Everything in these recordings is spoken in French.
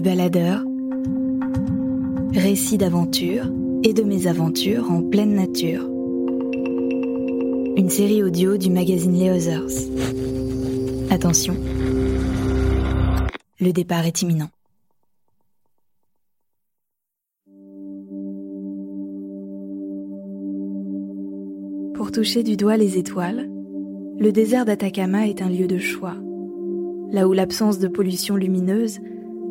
Baladeurs, récits d'aventure et de mésaventures en pleine nature. Une série audio du magazine Les Others. Attention, le départ est imminent. Pour toucher du doigt les étoiles, le désert d'Atacama est un lieu de choix, là où l'absence de pollution lumineuse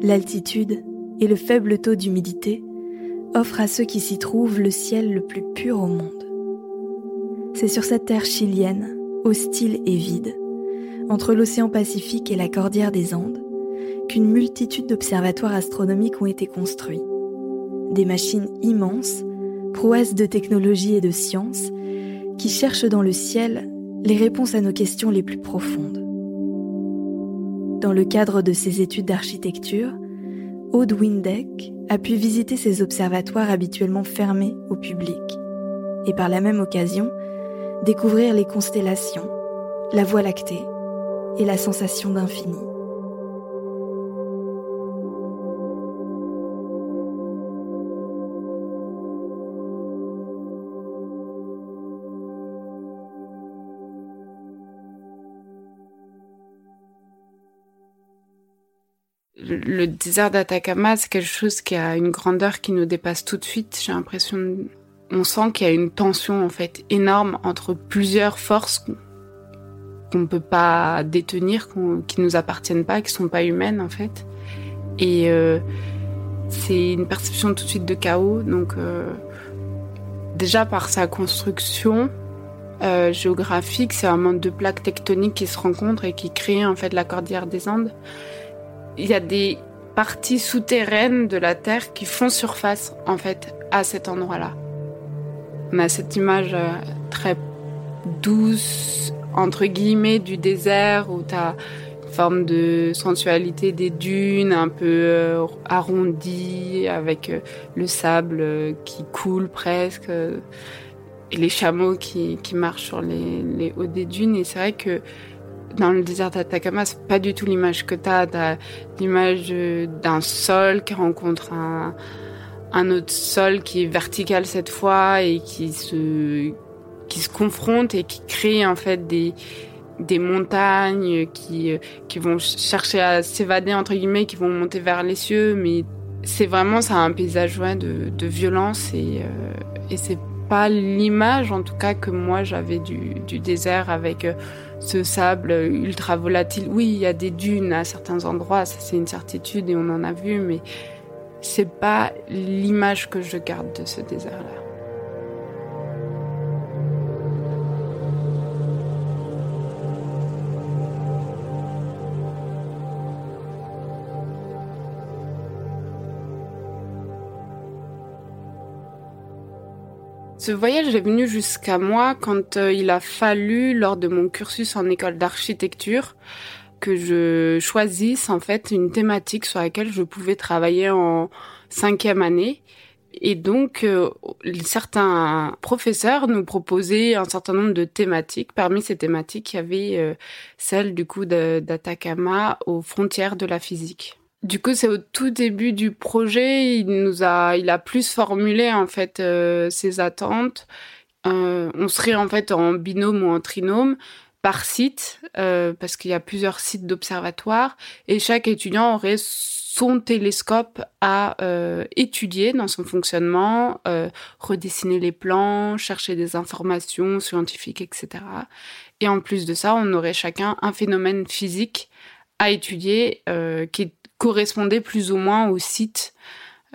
l'altitude et le faible taux d'humidité offrent à ceux qui s'y trouvent le ciel le plus pur au monde. C'est sur cette terre chilienne, hostile et vide, entre l'océan Pacifique et la cordillère des Andes, qu'une multitude d'observatoires astronomiques ont été construits. Des machines immenses, prouesses de technologie et de science, qui cherchent dans le ciel les réponses à nos questions les plus profondes. Dans le cadre de ses études d'architecture, Aude Windeck a pu visiter ces observatoires habituellement fermés au public et par la même occasion découvrir les constellations, la Voie lactée et la sensation d'infini. Le désert d'Atacama, c'est quelque chose qui a une grandeur qui nous dépasse tout de suite. J'ai l'impression, on sent qu'il y a une tension en fait énorme entre plusieurs forces qu'on ne peut pas détenir, qui nous appartiennent pas, qui sont pas humaines en fait. Et euh, c'est une perception tout de suite de chaos. Donc euh, déjà par sa construction euh, géographique, c'est un monde de plaques tectoniques qui se rencontrent et qui créent en fait la cordillère des Andes il y a des parties souterraines de la Terre qui font surface, en fait, à cet endroit-là. On a cette image euh, très douce, entre guillemets, du désert où tu as une forme de sensualité des dunes un peu euh, arrondies avec euh, le sable qui coule presque et les chameaux qui, qui marchent sur les, les hauts des dunes. Et c'est vrai que dans le désert d'Atacama, c'est pas du tout l'image que tu as. T'as l'image d'un sol qui rencontre un, autre sol qui est vertical cette fois et qui se, qui se confronte et qui crée en fait des, des montagnes qui, qui vont chercher à s'évader entre guillemets, qui vont monter vers les cieux, mais c'est vraiment ça un paysage ouais, de, de violence et, euh, et c'est pas l'image en tout cas que moi j'avais du, du désert avec euh, ce sable ultra volatile. Oui, il y a des dunes à certains endroits, ça c'est une certitude et on en a vu, mais c'est pas l'image que je garde de ce désert-là. Ce voyage est venu jusqu'à moi quand euh, il a fallu, lors de mon cursus en école d'architecture, que je choisisse en fait une thématique sur laquelle je pouvais travailler en cinquième année. Et donc, euh, certains professeurs nous proposaient un certain nombre de thématiques. Parmi ces thématiques, il y avait euh, celle du coup d'Atacama aux frontières de la physique. Du coup, c'est au tout début du projet, il nous a, il a plus formulé en fait euh, ses attentes. Euh, on serait en fait en binôme ou en trinôme par site, euh, parce qu'il y a plusieurs sites d'observatoire, et chaque étudiant aurait son télescope à étudier dans son fonctionnement, redessiner les plans, chercher des informations scientifiques, etc. Et en plus de ça, on aurait chacun un phénomène physique à étudier qui correspondait plus ou moins au site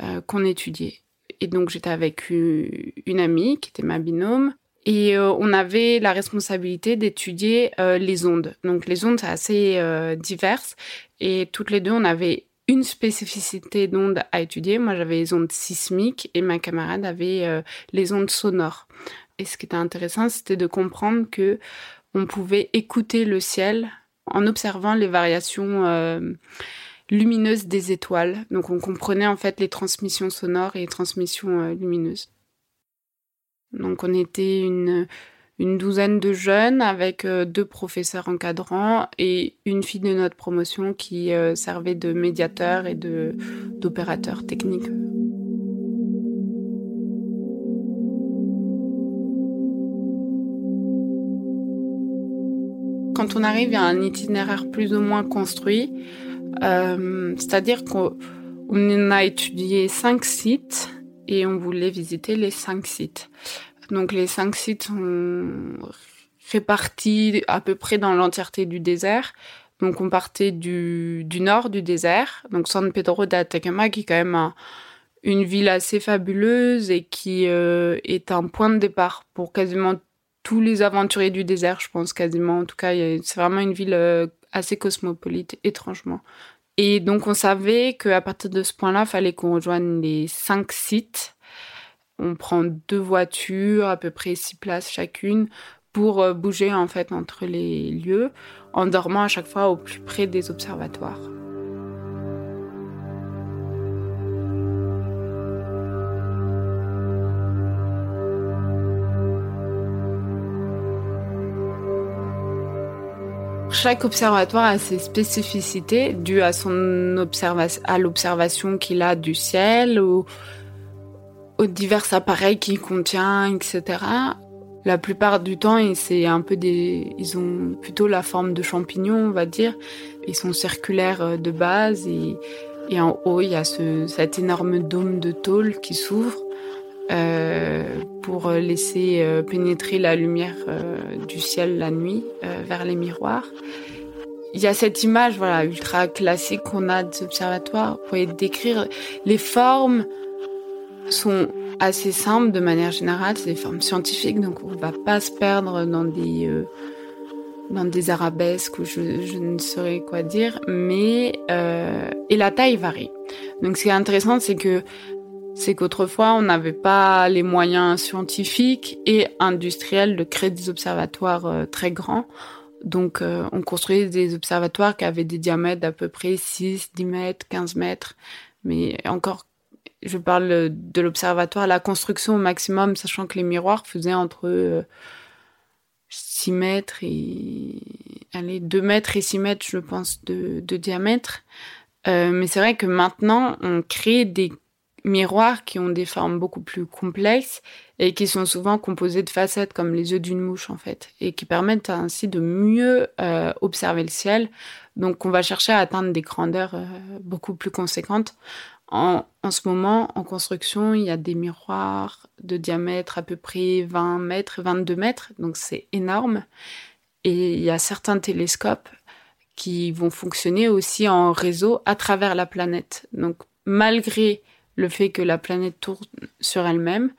euh, qu'on étudiait. Et donc j'étais avec une, amie qui était ma binôme. Et euh, on avait la responsabilité d'étudier euh, les ondes. Donc les ondes, c'est assez diverses. Et toutes les deux, on avait une spécificité d'onde à étudier. Moi, j'avais les ondes sismiques et ma camarade avait les ondes sonores. Et ce qui était intéressant, c'était de comprendre que on pouvait écouter le ciel en observant les variations lumineuses des étoiles. Donc on comprenait en fait les transmissions sonores et les transmissions lumineuses. Donc on était une, douzaine de jeunes avec euh, deux professeurs encadrants et une fille de notre promotion qui euh, servait de médiateur et d'opérateur technique. Quand on arrive à un itinéraire plus ou moins construit, euh, c'est-à-dire qu'on a étudié cinq sites et on voulait visiter les cinq sites. Donc les cinq sites sont répartis à peu près dans l'entièreté du désert. Donc on partait du, du nord du désert, donc San Pedro de Atacama, qui est quand même une ville assez fabuleuse et qui euh, est un point de départ pour quasiment tous les aventuriers du désert, je pense quasiment. En tout cas, c'est vraiment une ville euh, assez cosmopolite, étrangement. Et donc, on savait qu'à partir de ce point-là, fallait qu'on rejoigne les cinq sites. On prend deux voitures, à peu près six places chacune, pour euh, bouger en fait entre les lieux, en dormant à chaque fois au plus près des observatoires. Chaque observatoire a ses spécificités dues à son à l'observation qu'il a du ciel ou aux divers appareils qu'il contient, etc. La plupart du temps, c'est un peu des, ils ont plutôt la forme de champignons, on va dire. Ils sont circulaires euh, de base et, en haut, il y a ce, cet énorme dôme de tôle qui s'ouvre. Euh, pour laisser euh, pénétrer la lumière euh, du ciel la nuit vers les miroirs. Il y a cette image ultra classique qu'on a des observatoires. Vous pouvez décrire les formes sont assez simples de manière générale, c'est des formes scientifiques, donc on va pas se perdre dans des arabesques ou je, ne saurais quoi dire, mais et la taille varie. Donc ce qui est intéressant, c'est que c'est qu'autrefois, on n'avait pas les moyens scientifiques et industriels de créer des observatoires euh, très grands. Donc, euh, on construisait des observatoires qui avaient des diamètres d'à peu près 6, 10 mètres, 15 mètres. Mais encore, je parle de l'observatoire, la construction au maximum, sachant que les miroirs faisaient entre 6 euh, mètres et... Allez, 2 mètres et 6 mètres, je pense, de, de diamètre. mais c'est vrai que maintenant, on crée des miroirs qui ont des formes beaucoup plus complexes et qui sont souvent composés de facettes comme les yeux d'une mouche en fait et qui permettent ainsi de mieux euh, observer le ciel. Donc on va chercher à atteindre des grandeurs euh, beaucoup plus conséquentes. En, en, ce moment, en construction, il y a des miroirs de diamètre à peu près 20 mètres, 22 mètres, donc c'est énorme. Et il y a certains télescopes qui vont fonctionner aussi en réseau à travers la planète. Donc malgré le fait que la planète tourne sur elle-même,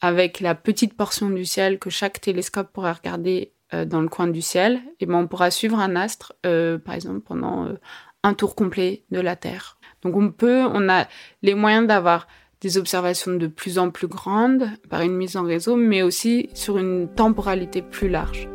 avec la petite portion du ciel que chaque télescope pourra regarder euh, dans le coin du ciel, et ben on pourra suivre un astre, euh, par exemple, pendant euh, un tour complet de la Terre. Donc on peut, on a les moyens d'avoir des observations de plus en plus grandes par une mise en réseau, mais aussi sur une temporalité plus large.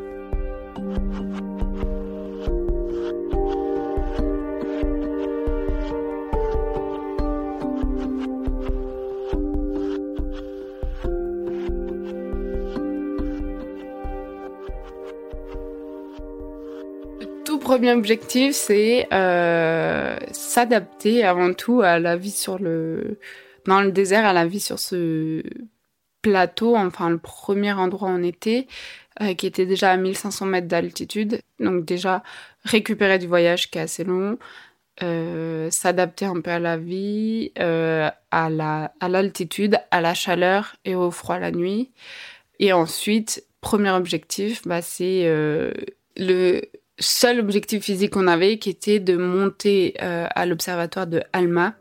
Premier objectif, c'est euh, s'adapter avant tout à la vie sur le dans le désert, à la vie sur ce plateau, enfin le premier endroit où on était, euh, qui était déjà à 1500 mètres d'altitude. Donc déjà récupérer du voyage qui est assez long, euh, s'adapter un peu à la vie, à la à l'altitude, à la chaleur et au froid la nuit. Et ensuite, premier objectif, bah, c'est le seul objectif physique qu'on avait qui était de monter euh, à l'observatoire de Alma,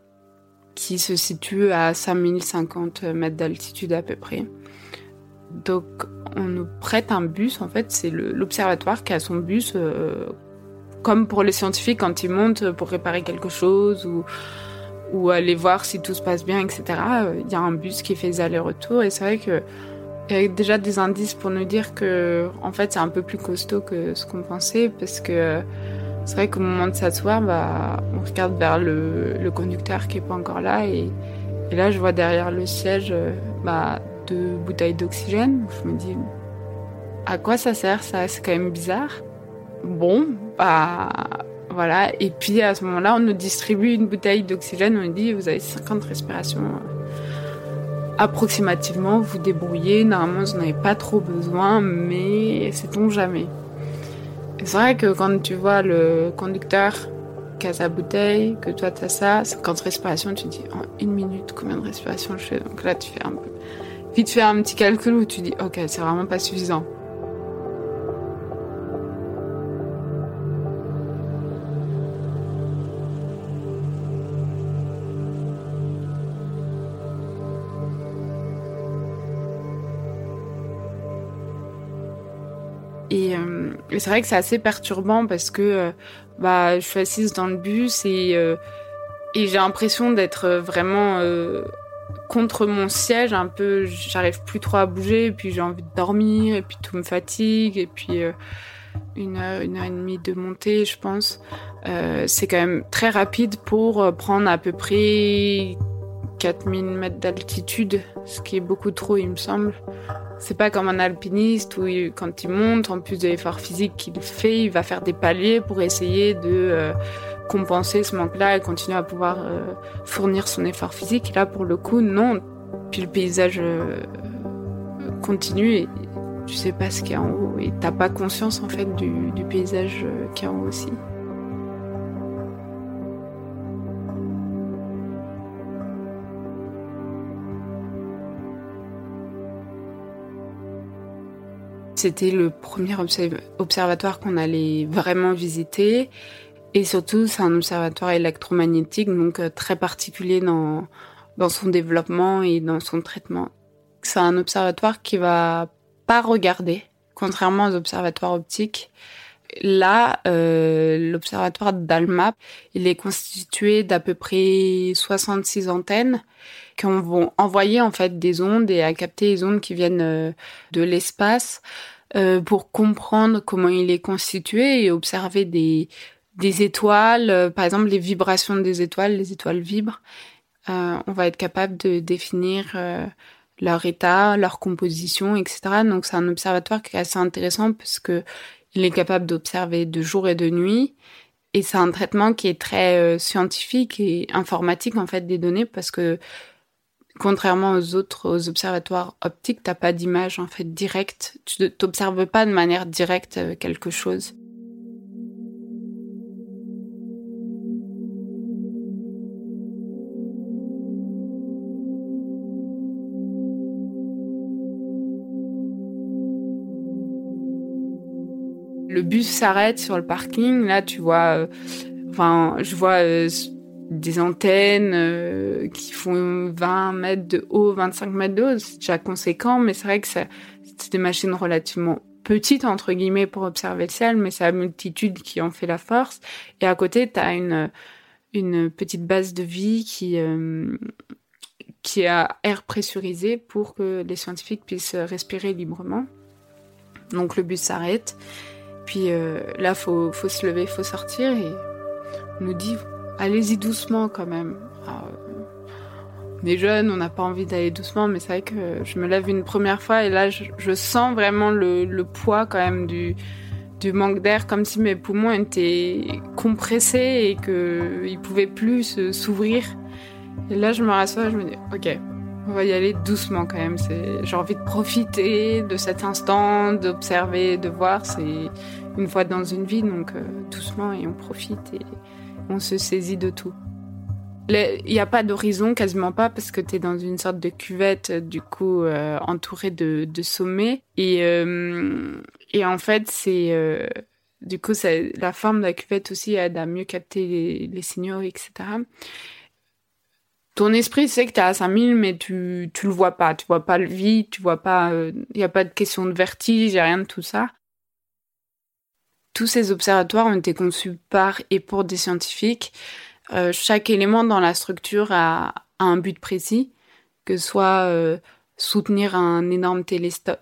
qui se situe à 5050 mètres d'altitude à peu près. Donc on nous prête un bus, en fait, c'est l'observatoire qui a son bus, euh, comme pour les scientifiques quand ils montent pour réparer quelque chose ou, ou aller voir si tout se passe bien, etc. Il y a un bus qui fait des allers-retours et c'est vrai que il y a déjà des indices pour nous dire que, en fait, c'est un peu plus costaud que ce qu'on pensait parce que c'est vrai qu'au moment de s'asseoir, bah, on regarde vers le, conducteur qui est pas encore là et, et, là, je vois derrière le siège, bah, deux bouteilles d'oxygène. Je me dis, à quoi ça sert ça? C'est quand même bizarre. Bon, bah voilà. Et puis à ce moment-là, on nous distribue une bouteille d'oxygène. On nous dit, vous avez 50 respirations approximativement. Vous débrouillez. Normalement, vous n'en avez pas trop besoin, mais sait-on jamais. C'est vrai que quand tu vois le conducteur qui a sa bouteille, que toi tu as ça, 50 respirations, tu dis en une minute combien de respirations je fais? Donc là, tu fais un peu vite faire un petit calcul où tu dis ok c'est vraiment pas suffisant. Et, c'est vrai que c'est assez perturbant parce que euh, bah, je suis assise dans le bus et, euh, et j'ai l'impression d'être vraiment contre mon siège un peu. J'arrive plus trop à bouger et puis j'ai envie de dormir et puis tout me fatigue et puis une heure une heure et demie de montée je pense. C'est quand même très rapide pour prendre à peu près 4000 mètres d'altitude ce qui est beaucoup trop il me semble c'est pas comme un alpiniste où quand il monte, en plus de l'effort physique qu'il fait, il va faire des paliers pour essayer de euh, compenser ce manque-là et continuer à pouvoir euh, fournir son effort physique. là, pour le coup, non. Puis le paysage euh, continue et tu sais pas ce qu'il y a en haut et t'as pas conscience en fait du, du paysage qu'il y a en haut aussi. C'était le premier observatoire qu'on allait vraiment visiter. Et surtout, c'est un observatoire électromagnétique, donc euh, très particulier dans, dans son développement et dans son traitement. C'est un observatoire qui va pas regarder, contrairement aux observatoires optiques. Là, euh, l'observatoire d'Alma, il est constitué d'à peu près 66 antennes qui vont envoyer en fait des ondes et à capter les ondes qui viennent euh, de l'espace euh, pour comprendre comment il est constitué et observer des, des étoiles, euh, par exemple les vibrations des étoiles, les étoiles vibrent. On va être capable de définir leur état, leur composition, etc. Donc c'est un observatoire qui est assez intéressant parce que il est capable d'observer de jour et de nuit. Et c'est un traitement qui est très scientifique et informatique en fait des données parce que contrairement aux autres observatoires optiques, t'as pas d'image en fait directe. Tu t'observes pas de manière directe euh, quelque chose. Le bus s'arrête sur le parking. Là, tu vois, euh, enfin, je vois euh, des antennes euh, qui font 20 mètres de haut, 25 mètres de haut, c'est déjà conséquent, mais c'est vrai que c'est des machines relativement petites, entre guillemets, pour observer le ciel, mais c'est la multitude qui en fait la force. Et à côté, tu as une, petite base de vie qui, euh, qui a air pressurisé pour que les scientifiques puissent respirer librement. Donc le bus s'arrête. Puis euh, là, faut, faut se lever, faut sortir et on nous dit allez-y doucement quand même. Ah, on est jeune, on n'a pas envie d'aller doucement, mais c'est vrai que je me lève une première fois et là, je, sens vraiment le, poids quand même du, manque d'air, comme si mes poumons étaient compressés et qu'ils pouvaient plus s'ouvrir. Et là, je me rassois, je me dis, ok, on va y aller doucement quand même. J'ai envie de profiter de cet instant, d'observer, de voir. C'est une fois dans une vie, donc euh, doucement et on profite. On se saisit de tout. Il n'y a pas d'horizon, quasiment pas, parce que tu es dans une sorte de cuvette, du coup, euh, entourée de, sommets. Et, euh, et en fait, c'est... Euh, du coup, la forme de la cuvette aussi aide à mieux capter les, signaux, etc. ton esprit sait que tu à 5000, mais tu, tu le vois pas. Tu vois pas le vide, tu vois pas, il euh, n'y a pas de question de vertige, il rien de tout ça. Tous ces observatoires ont été conçus par et pour des scientifiques. Euh, chaque élément dans la structure a, un but précis, que ce soit euh, soutenir un énorme, télescope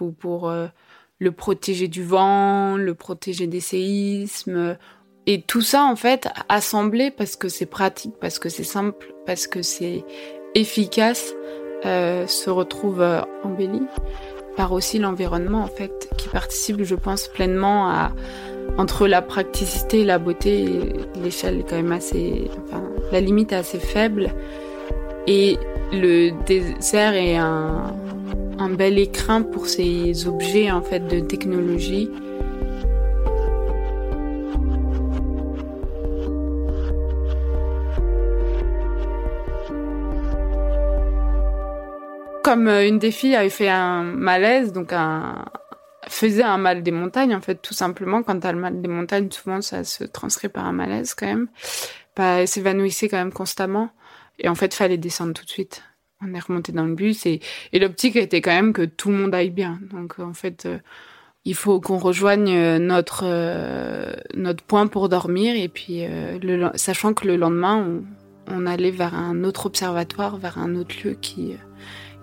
ou pour le protéger du vent, le protéger des séismes, et tout ça, en fait, assemblé parce que c'est pratique, parce que c'est simple, parce que c'est efficace, euh, se retrouve euh, embelli par aussi l'environnement, en fait, qui participe, je pense, pleinement à entre la praticité et la beauté. L'échelle est quand même assez, enfin, la limite est assez faible. Et le désert est un, un bel écrin pour ces objets, en fait, de technologie comme euh, une des filles avait fait un malaise, donc un faisait un mal des montagnes en fait tout simplement. Quand t'as le mal des montagnes souvent ça se transcrit par un malaise quand même. Bah, elle s'évanouissait quand même constamment. Et en fait fallait descendre tout de suite. On est remonté dans le bus et, l'optique était quand même que tout le monde aille bien. Donc en fait euh, il faut qu'on rejoigne euh, notre notre point pour dormir. Et puis le, sachant que le lendemain on allait vers un autre observatoire vers un autre lieu qui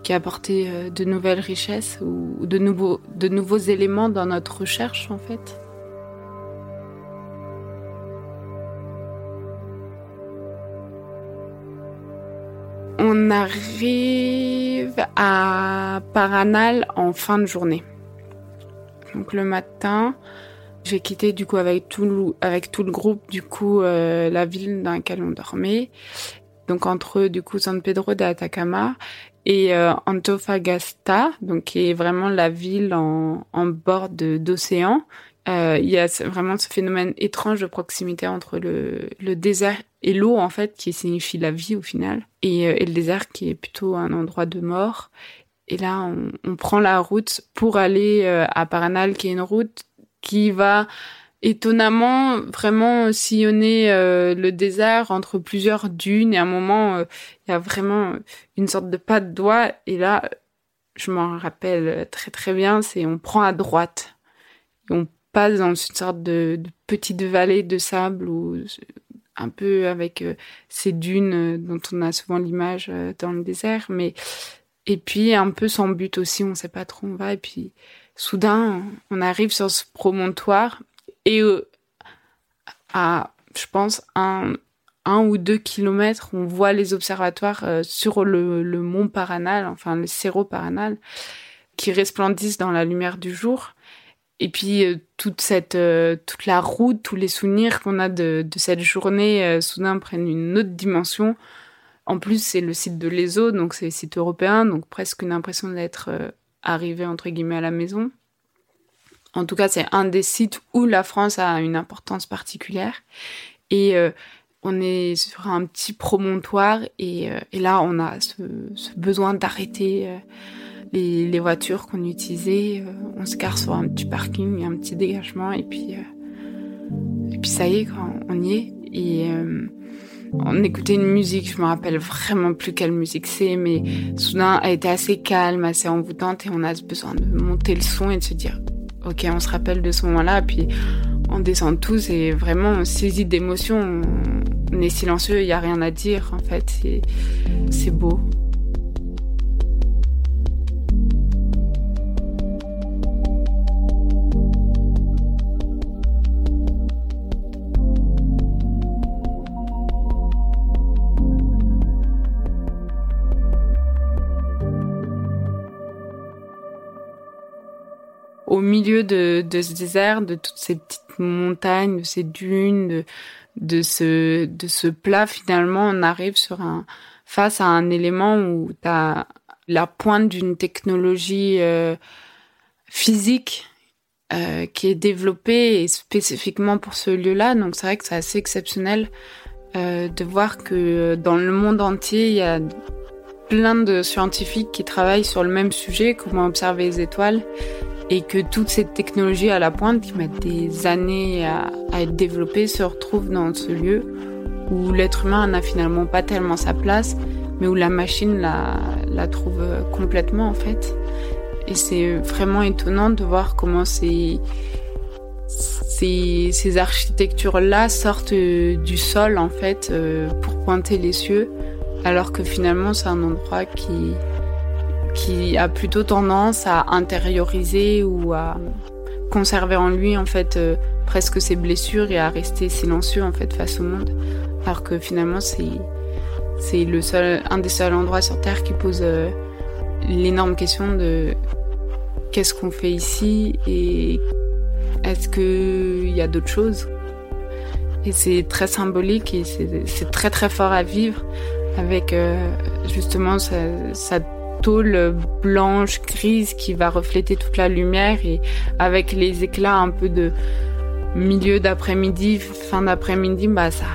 qui a apporté euh, de nouvelles richesses ou de nouveaux, éléments dans notre recherche en fait. On arrive à Paranal en fin de journée. Donc le matin, j'ai quitté du coup avec tout le, avec tout le groupe du coup euh, la ville dans laquelle on dormait. Donc entre du coup San Pedro de Atacama et euh, Antofagasta, donc qui est vraiment la ville en, en bord d'océan. Euh, il y a vraiment ce phénomène étrange de proximité entre le, le désert et l'eau en fait, qui signifie la vie au final, et, euh, et, le désert qui est plutôt un endroit de mort. Et là, on, on prend la route pour aller euh, à Paranal, qui est une route qui va étonnamment vraiment sillonner euh, le désert entre plusieurs dunes. Et à un moment euh, il y a vraiment une sorte de pas de doigt et là je m'en rappelle très très bien. C'est on prend à droite. Et on passe dans une sorte de, petite vallée de sable ou un peu avec euh, ces dunes dont on a souvent l'image dans le désert. Mais et puis un peu sans but aussi on sait pas trop où on va. Et puis soudain on arrive sur ce promontoire et euh, à, je pense, un, un ou deux kilomètres, on voit les observatoires euh, sur le, mont Paranal, enfin le Cerro Paranal, qui resplendissent dans la lumière du jour. Et puis euh, toute cette, toute la route, tous les souvenirs qu'on a de, de, cette journée, soudain prennent une autre dimension. En plus, c'est le site de l'ESO, donc c'est le site européen, donc presque une impression d'être arrivé entre guillemets à la maison. En tout cas, c'est un des sites où la France a une importance particulière. Et euh, on est sur un petit promontoire et, euh, et là, on a ce, ce besoin d'arrêter euh, les, les, voitures qu'on utilisait. Euh, on se gare sur un petit parking, un petit dégagement et puis, et puis ça y est, on y est. Et on écoutait une musique, je me rappelle vraiment plus quelle musique c'est, mais soudain, elle était assez calme, assez envoûtante et on a besoin de monter le son et de se dire ok, on se rappelle de ce moment-là, puis on descend tous et vraiment on saisit d'émotion. On est silencieux, il n'y a rien à dire en fait. C'est beau. Au milieu de, ce désert, de toutes ces petites montagnes, de ces dunes, de, ce, plat, finalement, on arrive sur un, face à un élément où tu as la pointe d'une technologie euh, physique euh, qui est développée spécifiquement pour ce lieu-là. Donc c'est vrai que c'est assez exceptionnel euh, de voir que dans le monde entier, il y a plein de scientifiques qui travaillent sur le même sujet, comment observer les étoiles, et que toute cette technologie à la pointe qui met des années à, être développée se retrouve dans ce lieu où l'être humain n'a finalement pas tellement sa place, mais où la machine la, trouve complètement en fait. Et c'est vraiment étonnant de voir comment ces, ces, ces architectures-là sortent du sol en fait euh, pour pointer les cieux, alors que finalement c'est un endroit qui, qui a plutôt tendance à intérioriser ou à conserver en lui en fait euh, presque ses blessures et à rester silencieux en fait face au monde. Alors que finalement c'est le seul un des seuls endroits sur terre qui pose euh, l'énorme question de qu'est-ce qu'on fait ici et est-ce qu'il y a d'autres choses. Et c'est très symbolique et c'est très très fort à vivre avec euh, justement sa, sa tôle blanche, grise qui va refléter toute la lumière et avec les éclats un peu de milieu d'après-midi, fin d'après-midi, bah ça,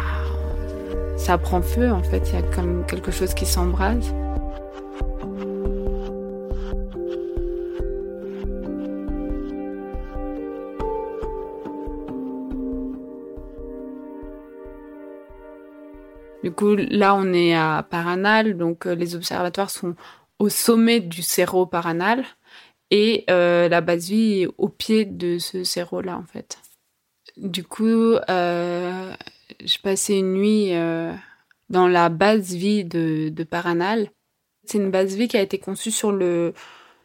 ça prend feu en fait. Il y a comme quelque chose qui s'embrase. Du coup, là, on est à Paranal, donc euh, les observatoires sont au sommet du cerro paranal et euh, la base vie au pied de ce cerro là en fait. Du coup, euh, j'ai passé une nuit euh, dans la base vie de, de Paranal. C'est une base vie qui a été conçue sur le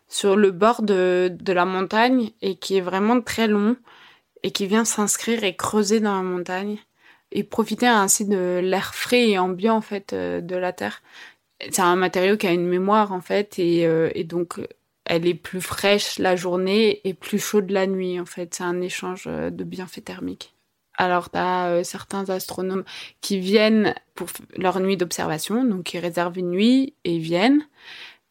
sur le bord de, de la montagne et qui est vraiment très long et qui vient s'inscrire et creuser dans la montagne et profiter ainsi de l'air frais et ambiant en fait euh, de la terre c'est un matériau qui a une mémoire en fait et, euh, et, donc elle est plus fraîche la journée et plus chaude la nuit en fait. C'est un échange euh, de bienfaits thermiques. Alors tu as euh, certains astronomes qui viennent pour leur nuit d'observation, donc ils réservent une nuit et viennent.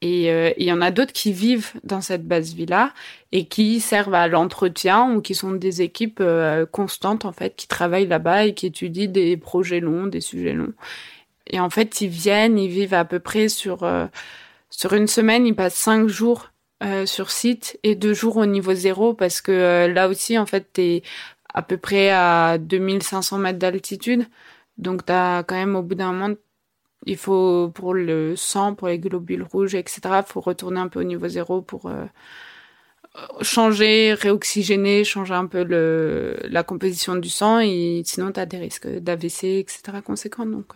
Et il y en a d'autres qui vivent dans cette base villa et qui servent à l'entretien ou qui sont des équipes constantes en fait qui travaillent là-bas et qui étudient des projets longs, des sujets longs. Et en fait, ils viennent, ils vivent à peu près sur euh, sur une semaine, ils passent cinq jours euh, sur site et deux jours au niveau zéro parce que euh, là aussi, en fait, t'es à peu près à 2500 mètres d'altitude. Donc, t'as quand même, au bout d'un moment, il faut, pour le sang, pour les globules rouges, etc., faut retourner un peu au niveau zéro pour changer, réoxygéner, changer un peu la composition du sang et sinon, t'as des risques d'AVC, etc., conséquents. Donc,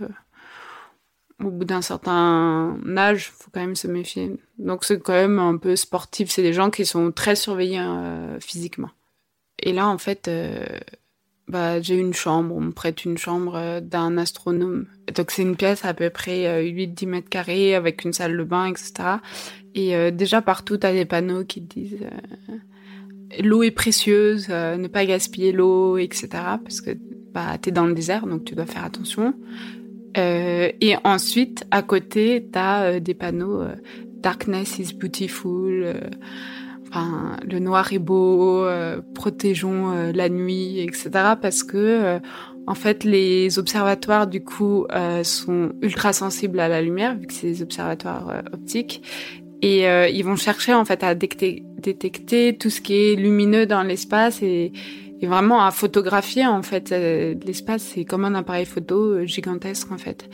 au bout d'un certain âge, faut quand même se méfier. Donc c'est quand même un peu sportif. C'est des gens qui sont très surveillés euh, physiquement. Et là, en fait, euh, bah, j'ai une chambre. On me prête une chambre euh, d'un astronome. Donc c'est une pièce à peu près 8-10 mètres carrés avec une salle de bain, etc. Et déjà partout, tu as des panneaux qui disent l'eau est précieuse, ne pas gaspiller l'eau, etc. Parce que bah, tu es dans le désert, donc tu dois faire attention. Euh, et ensuite, à côté, tu as euh, des panneaux euh, Darkness is beautiful, enfin, le noir est beau, protégeons la nuit, etc. Parce que, en fait, les observatoires, du coup, sont ultra sensibles à la lumière, vu que c'est des observatoires optiques. Et ils vont chercher, en fait, à détecter, détecter tout ce qui est lumineux dans l'espace et et vraiment à photographier en fait euh, l'espace c'est comme un appareil photo euh, gigantesque en fait.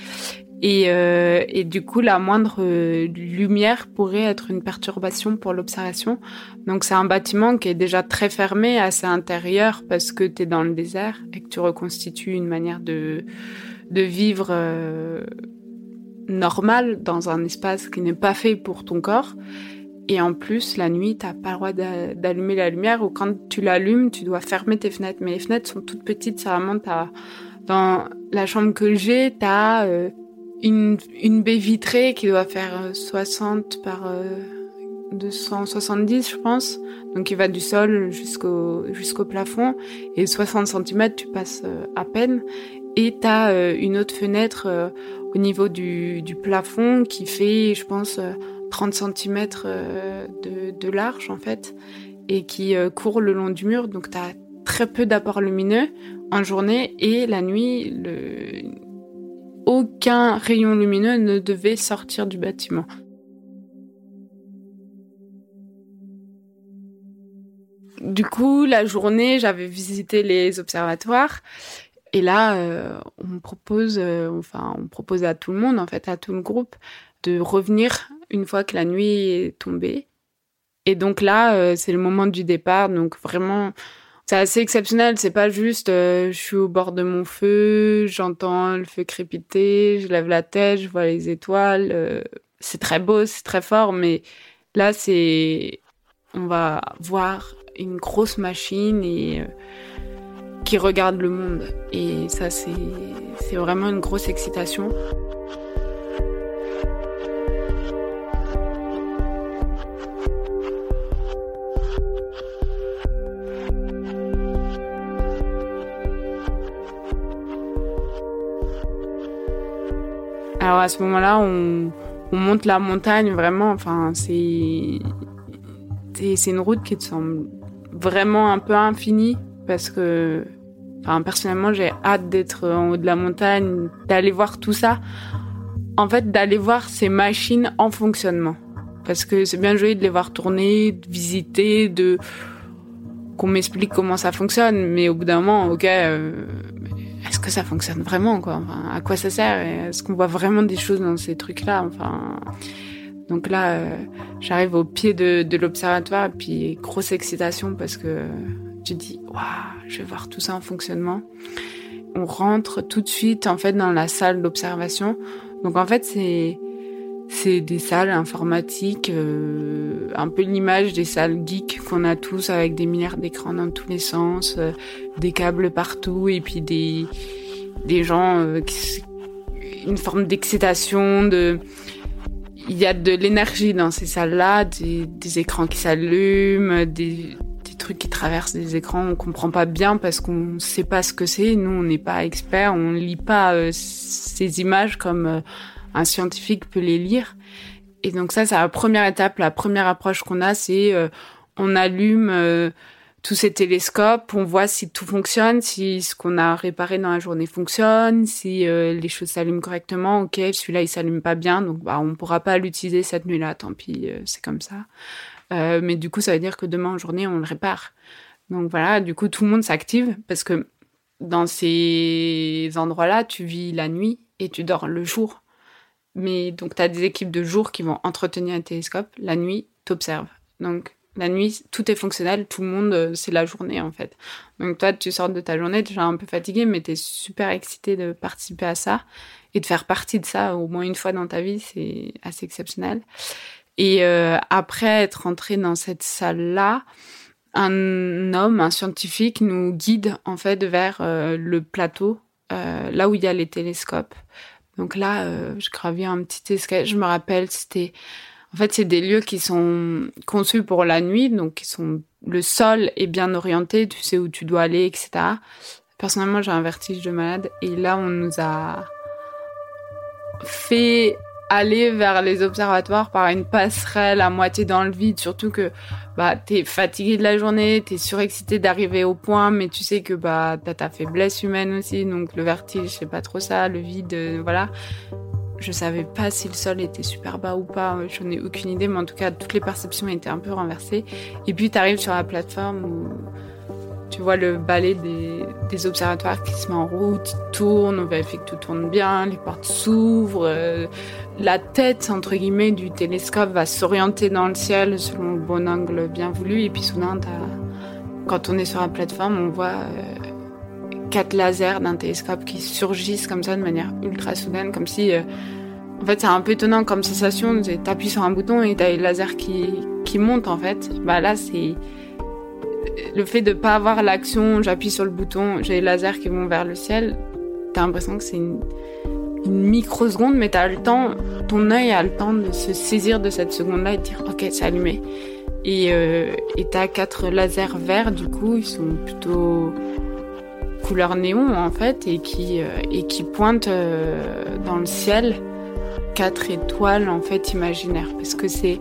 Et, euh, et du coup la moindre lumière pourrait être une perturbation pour l'observation. Donc c'est un bâtiment qui est déjà très fermé assez intérieur parce que tu es dans le désert et que tu reconstitues une manière de de vivre euh, normal dans un espace qui n'est pas fait pour ton corps et en plus, la nuit, t'as pas le droit d'allumer la lumière ou quand tu l'allumes, tu dois fermer tes fenêtres. Mais les fenêtres sont toutes petites, ça vraiment, t'as, dans la chambre que j'ai, t'as euh, une, une baie vitrée qui doit faire 60 euh, par euh, 270, je pense. Donc il va du sol jusqu'au jusqu'au plafond et 60 cm, tu passes euh, à peine. Et t'as euh, une autre fenêtre au niveau du, du plafond qui fait, je pense, 30 cm euh, de, large en fait et qui euh, court le long du mur. Donc tu as très peu d'apport lumineux en journée et la nuit, le... aucun rayon lumineux ne devait sortir du bâtiment. Du coup, la journée, j'avais visité les observatoires Et là, euh, on propose, euh, enfin, on propose à tout le monde, en fait, à tout le groupe, de revenir une fois que la nuit est tombée. Et donc là, euh, c'est le moment du départ. Donc vraiment, c'est assez exceptionnel. C'est pas juste, je suis au bord de mon feu, j'entends le feu crépiter, je lève la tête, je vois les étoiles. c'est très beau, c'est très fort, mais là, c'est, on va voir une grosse machine et qui regarde le monde. Et ça, c'est vraiment une grosse excitation. Alors à ce moment-là, on, on, monte la montagne vraiment. Enfin, c'est c'est une route qui te semble vraiment un peu infinie parce que, enfin, personnellement, j'ai hâte d'être en haut de la montagne, d'aller voir tout ça. En fait, d'aller voir ces machines en fonctionnement. Parce que c'est bien joli de les voir tourner, de visiter, de qu'on m'explique comment ça fonctionne, mais au bout d'un moment, ok, euh, est-ce que ça fonctionne vraiment, quoi? Enfin, À quoi ça sert? Est-ce qu'on voit vraiment des choses dans ces trucs-là? Enfin, donc là, euh, j'arrive au pied de, de l'observatoire, puis grosse excitation parce que tu dis, waouh, je vais voir tout ça en fonctionnement. On rentre tout de suite, en fait, dans la salle d'observation. Donc, en fait, c'est, c'est des salles informatiques, euh, un peu l'image des salles geeks qu'on a tous avec des milliards d'écrans dans tous les sens, euh, des câbles partout et puis des, des gens, euh, qui, une forme d'excitation, de, il y a de l'énergie dans ces salles-là, des, des écrans qui s'allument, des, qui traversent des écrans, on comprend pas bien parce qu'on sait pas ce que c'est. Nous, on n'est pas experts, on lit pas euh, ces images comme euh, un scientifique peut les lire. Et donc ça, c'est la première étape, la première approche qu'on a, c'est euh, on allume tous ces télescopes, on voit si tout fonctionne, si ce qu'on a réparé dans la journée fonctionne, si les choses s'allument correctement. Ok, celui-là il s'allume pas bien, donc bah on pourra pas l'utiliser cette nuit-là. Tant pis, c'est comme ça. Euh, mais du coup, ça veut dire que demain en journée, on le répare. Donc voilà, du coup, tout le monde s'active parce que dans ces endroits-là, tu vis la nuit et tu dors le jour. Mais donc, tu as des équipes de jour qui vont entretenir un télescope. La nuit, tu observes. Donc, la nuit, tout est fonctionnel. Tout le monde, euh, c'est la journée, en fait. Donc, toi, tu sors de ta journée, tu es un peu fatigué, mais tu es super excité de participer à ça. Et de faire partie de ça au moins une fois dans ta vie, c'est assez exceptionnel. Et euh, après être entré dans cette salle-là, un homme, un scientifique, nous guide en fait vers euh, le plateau, là où il y a les télescopes. Donc là, je gravais un petit escalier. Je me rappelle, c'était, en fait, c'est des lieux qui sont conçus pour la nuit, donc sont le sol est bien orienté, tu sais où tu dois aller, etc. Personnellement, j'ai un vertige de malade et là, on nous a fait aller vers les observatoires par une passerelle à moitié dans le vide, surtout que bah t'es fatigué de la journée, t'es surexcité d'arriver au point, mais tu sais que bah t'as ta faiblesse humaine aussi, donc le vertige c'est pas trop ça, le vide, euh, voilà. Je savais pas si le sol était super bas ou pas, j'en ai aucune idée, mais en tout cas toutes les perceptions étaient un peu renversées. Et puis t'arrives sur la plateforme où tu vois le balai des, observatoires qui se met en route, il tourne, on vérifie que tout tourne bien, les portes s'ouvrent, euh, la tête, entre guillemets, du télescope va s'orienter dans le ciel selon le bon angle bien voulu, et puis soudain, quand on est sur la plateforme, on voit euh, quatre lasers d'un télescope qui surgissent comme ça de manière ultra soudaine, comme si... Euh, en fait, c'est un peu étonnant comme sensation, t'appuies sur un bouton et t'as les lasers qui, qui montent, en fait. Bah là, c'est le fait de pas avoir l'action, j'appuie sur le bouton, j'ai les lasers qui vont vers le ciel, t'as l'impression que c'est une, microseconde, mais t'as le temps, ton œil a le temps de se saisir de cette seconde-là et de dire ok, c'est allumé. Et euh, t'as quatre lasers verts, du coup, ils sont plutôt couleur néon en fait, et qui, euh, et qui pointent euh, dans le ciel quatre étoiles en fait imaginaires, parce que c'est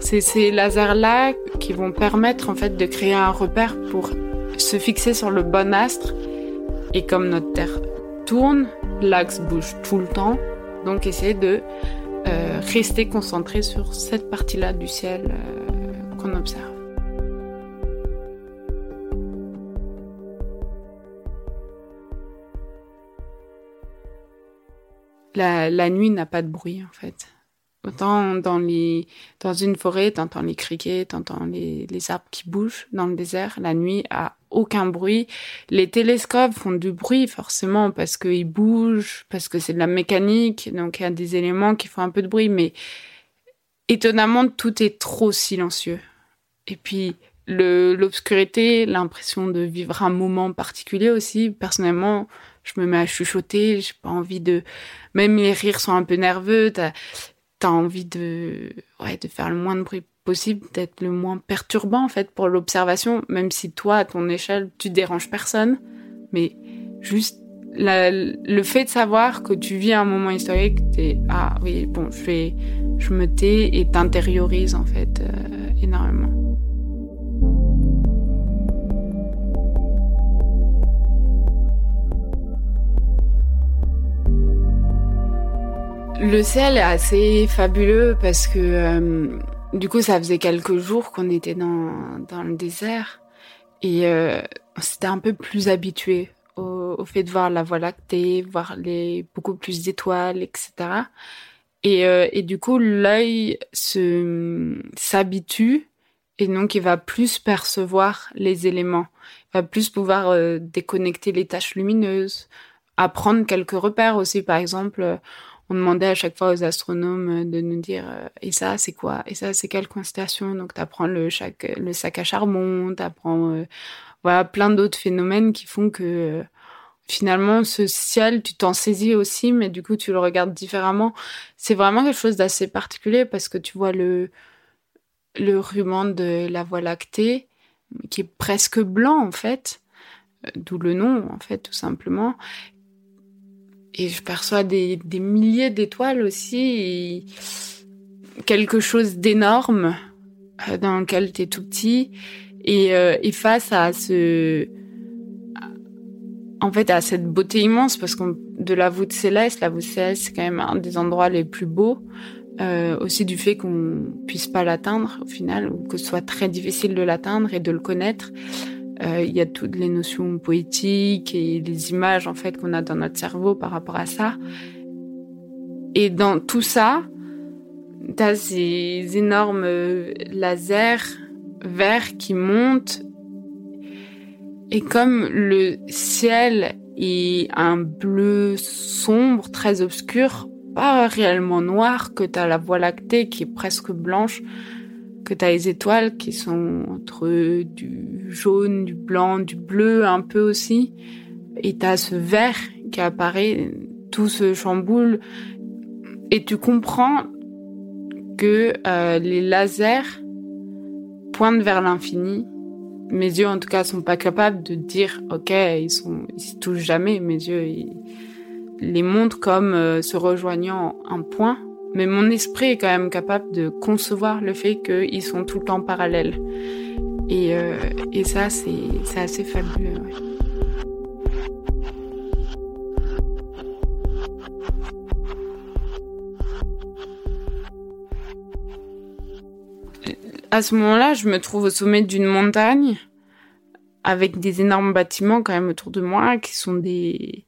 c'est ces lasers-là qui vont permettre en fait de créer un repère pour se fixer sur le bon astre. Et comme notre Terre tourne, l'axe bouge tout le temps. Donc essayez de euh, rester concentré sur cette partie-là du ciel euh, qu'on observe. La nuit n'a pas de bruit en fait. Autant dans, les, dans une forêt, t'entends les criquets, t'entends les, les arbres qui bougent dans le désert. La nuit a aucun bruit. Les télescopes font du bruit forcément parce qu'ils bougent, parce que c'est de la mécanique, donc il y a des éléments qui font un peu de bruit, mais étonnamment tout est trop silencieux. Et puis l'obscurité, l'impression de vivre un moment particulier aussi. Personnellement, je me mets à chuchoter, j'ai pas envie de, même les rires sont un peu nerveux, t'as as envie de, ouais, de faire le moins de bruit possible, d'être le moins perturbant en fait pour l'observation, même si toi, à ton échelle, tu déranges personne, mais juste le fait de savoir que tu vis un moment historique, t'es ah oui bon, je je me tais et t'intériorises en fait euh, énormément. Le ciel est assez fabuleux parce que euh, du coup ça faisait quelques jours qu'on était dans, dans le désert et euh, on s'était un peu plus habitué au, au, fait de voir la Voie lactée, voir les beaucoup plus d'étoiles, etc. Et, euh, et du coup l'œil s'habitue et donc il va plus percevoir les éléments, il va plus pouvoir euh, déconnecter les taches lumineuses, apprendre quelques repères aussi par exemple on demandait à chaque fois aux astronomes de nous dire euh, et ça c'est quoi? Et ça c'est quelle constellation? Donc tu apprends le chaque le sac à charbon t'apprends euh, voilà plein d'autres phénomènes qui font que euh, finalement ce ciel tu t'en saisis aussi mais du coup tu le regardes différemment. C'est vraiment quelque chose d'assez particulier parce que tu vois le le ruban de la Voie lactée qui est presque blanc en fait d'où le nom en fait tout simplement et je perçois des, des milliers d'étoiles aussi, quelque chose d'énorme euh, dans lequel tu es tout petit. Et, euh, et, face à ce, en fait, à cette beauté immense, parce que de la voûte céleste, la voûte céleste, c'est quand même un des endroits les plus beaux. Euh, aussi du fait qu'on puisse pas l'atteindre au final, ou que ce soit très difficile de l'atteindre et de le connaître. Euh, il y a toutes les notions poétiques et les images en fait qu'on a dans notre cerveau par rapport à ça. Et dans tout ça, t'as ces énormes euh, lasers verts qui montent. Et comme le ciel est un bleu sombre, très obscur, pas réellement noir, que t'as la voie lactée qui est presque blanche, que tu as les étoiles qui sont entre du jaune, du blanc, du bleu un peu aussi. Et tu as ce vert qui apparaît, tout se chamboule. Et tu comprends que euh, les lasers pointent vers l'infini. Mes yeux, en tout cas, sont pas capables de dire, OK, ils sont, ils se touchent jamais. Mes yeux, ils les montrent comme euh, se rejoignant un point mais mon esprit est quand même capable de concevoir le fait qu'ils sont tout le temps parallèles. Et, euh, ça, c'est assez fabuleux. À ce moment-là, je me trouve au sommet d'une montagne avec des énormes bâtiments quand même autour de moi qui sont des,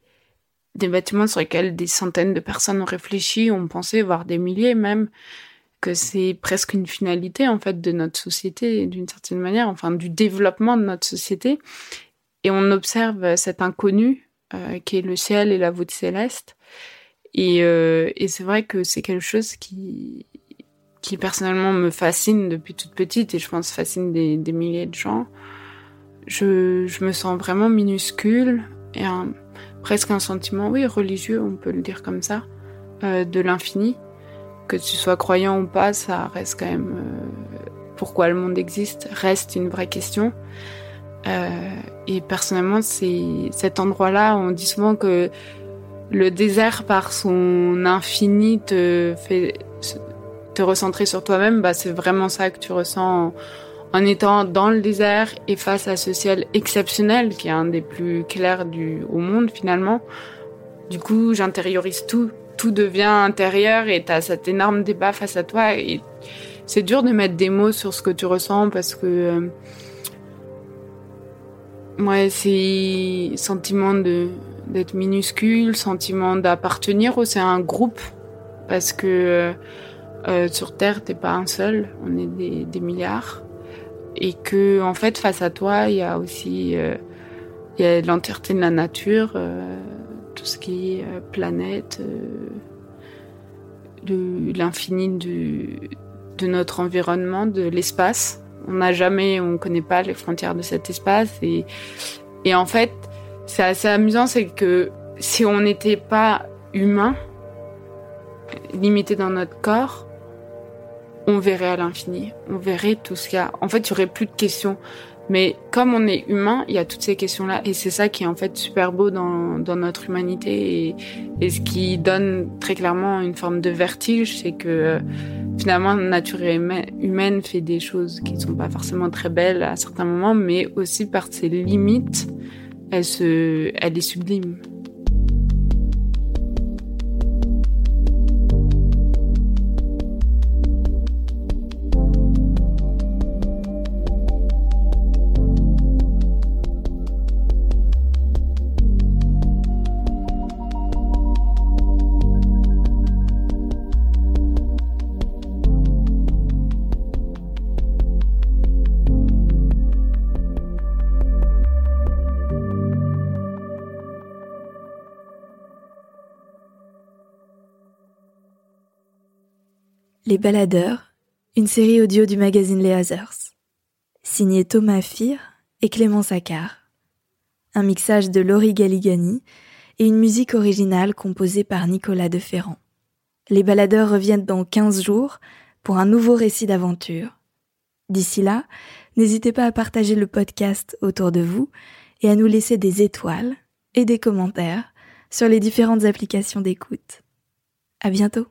des bâtiments sur lesquels des centaines de personnes ont réfléchi, ont pensé, voire des milliers même, que c'est presque une finalité en fait de notre société d'une certaine manière, enfin du développement de notre société. Et on observe cet inconnu euh, qui est le ciel et la voûte céleste. Et, euh, et c'est vrai que c'est quelque chose qui, qui personnellement me fascine depuis toute petite et je pense fascine des, des milliers de gens. Je, je me sens vraiment minuscule et un, presque un sentiment, oui, religieux, on peut le dire comme ça, euh, de l'infini. Que tu sois croyant ou pas, ça reste quand même euh, pourquoi le monde existe, reste une vraie question. Euh, et personnellement, c'est cet endroit-là, on dit souvent que le désert par son infini te fait te recentrer sur toi-même, bah c'est vraiment ça que tu ressens en étant dans le désert et face à ce ciel exceptionnel qui est un des plus clairs du au monde finalement. Du coup, j'intériorise tout, tout devient intérieur et t'as cet énorme débat face à toi et c'est dur de mettre des mots sur ce que tu ressens parce que euh, ouais, c'est sentiment de d'être minuscule, sentiment d'appartenir aussi à un groupe, parce que euh, sur Terre, t'es pas un seul, on est des, milliards, et que en fait, face à toi, il y a aussi euh, il y a l'entièreté de la nature, euh, tout ce qui est euh, planète, l'infini de notre environnement, de l'espace. On n'a jamais, on connaît pas les frontières de cet espace et, et en fait, c'est assez amusant, c'est que si on n'était pas humain, limité dans notre corps, on verrait à l'infini, on verrait tout ce qu'il y a. En fait, il y aurait plus de questions. Mais comme on est humain, il y a toutes ces questions-là. Et c'est ça qui est en fait super beau dans, dans notre humanité. Et, et, ce qui donne très clairement une forme de vertige, c'est que finalement, la nature humaine fait des choses qui ne sont pas forcément très belles à certains moments, mais aussi par ses limites, elle, se, elle est sublime. Les Baladeurs, une série audio du magazine Les Others. Signé Thomas Fir et Clément Saccard. Un mixage de Laurie Galigani et une musique originale composée par Nicolas de Ferrand. Les Baladeurs reviennent dans 15 jours pour un nouveau récit d'aventure. D'ici là, n'hésitez pas à partager le podcast autour de vous et à nous laisser des étoiles et des commentaires sur les différentes applications d'écoute. À bientôt!